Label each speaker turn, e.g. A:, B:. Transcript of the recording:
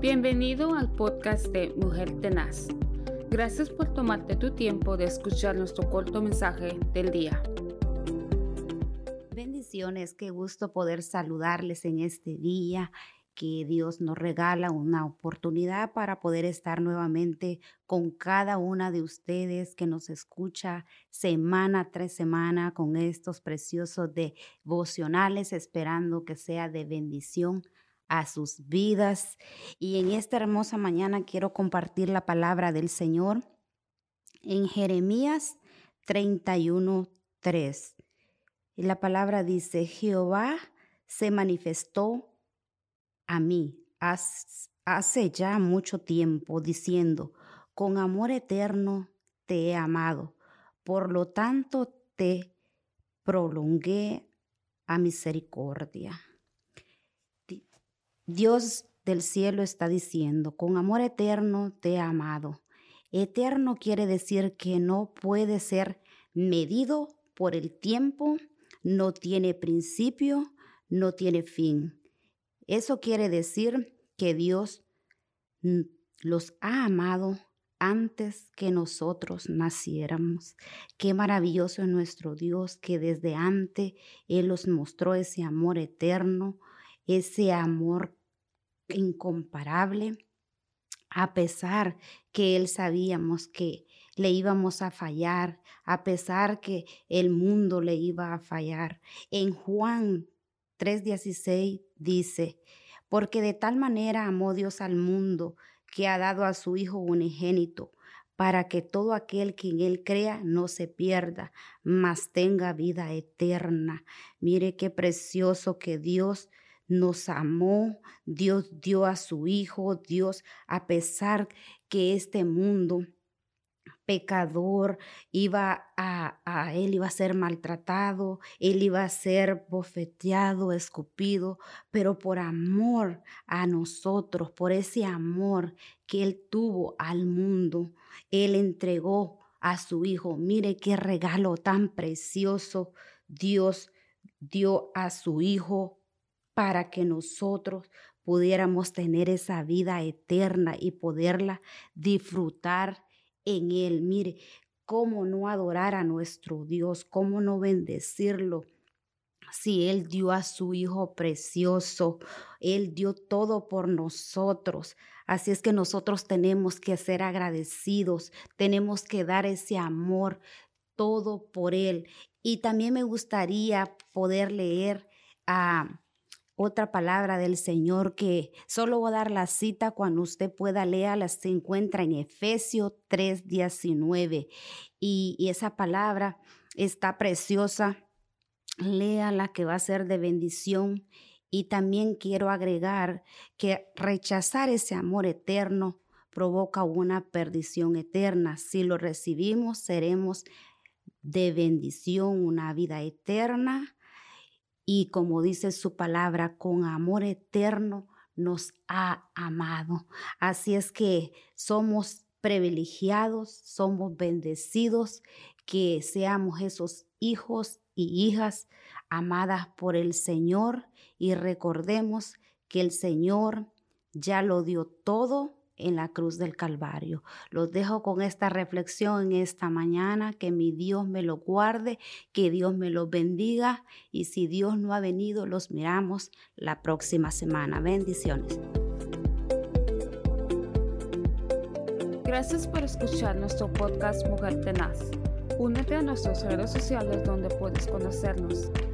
A: Bienvenido al podcast de Mujer Tenaz. Gracias por tomarte tu tiempo de escuchar nuestro corto mensaje del día.
B: Bendiciones, qué gusto poder saludarles en este día que Dios nos regala una oportunidad para poder estar nuevamente con cada una de ustedes que nos escucha semana tras semana con estos preciosos devocionales, esperando que sea de bendición a sus vidas. Y en esta hermosa mañana quiero compartir la palabra del Señor en Jeremías 31:3. Y la palabra dice, Jehová se manifestó a mí hace ya mucho tiempo, diciendo, con amor eterno te he amado, por lo tanto te prolongué a misericordia. Dios del cielo está diciendo, con amor eterno te he amado. Eterno quiere decir que no puede ser medido por el tiempo, no tiene principio, no tiene fin. Eso quiere decir que Dios los ha amado antes que nosotros naciéramos. Qué maravilloso es nuestro Dios que desde antes Él nos mostró ese amor eterno, ese amor incomparable, a pesar que él sabíamos que le íbamos a fallar, a pesar que el mundo le iba a fallar. En Juan 3:16 dice, porque de tal manera amó Dios al mundo que ha dado a su Hijo unigénito, para que todo aquel que en él crea no se pierda, mas tenga vida eterna. Mire qué precioso que Dios nos amó, Dios dio a su Hijo, Dios, a pesar que este mundo pecador iba a, él iba a ser maltratado, él iba a ser bofeteado, escupido, pero por amor a nosotros, por ese amor que él tuvo al mundo, él entregó a su hijo. Mire qué regalo tan precioso Dios dio a su hijo para que nosotros pudiéramos tener esa vida eterna y poderla disfrutar en Él. Mire, cómo no adorar a nuestro Dios, cómo no bendecirlo. Si Él dio a su Hijo precioso, Él dio todo por nosotros. Así es que nosotros tenemos que ser agradecidos, tenemos que dar ese amor todo por Él. Y también me gustaría poder leer a otra palabra del Señor que solo voy a dar la cita cuando usted pueda leerla, se encuentra en Efesios 3:19 y, y esa palabra está preciosa. Léala que va a ser de bendición y también quiero agregar que rechazar ese amor eterno provoca una perdición eterna. Si lo recibimos, seremos de bendición, una vida eterna y como dice su palabra, con amor eterno nos ha amado. Así es que somos privilegiados, somos bendecidos, que seamos esos hijos y hijas amadas por el Señor y recordemos que el Señor ya lo dio todo en la cruz del Calvario. Los dejo con esta reflexión en esta mañana, que mi Dios me lo guarde, que Dios me lo bendiga y si Dios no ha venido, los miramos la próxima semana. Bendiciones.
A: Gracias por escuchar nuestro podcast Mujer Tenaz. Únete a nuestras redes sociales donde puedes conocernos.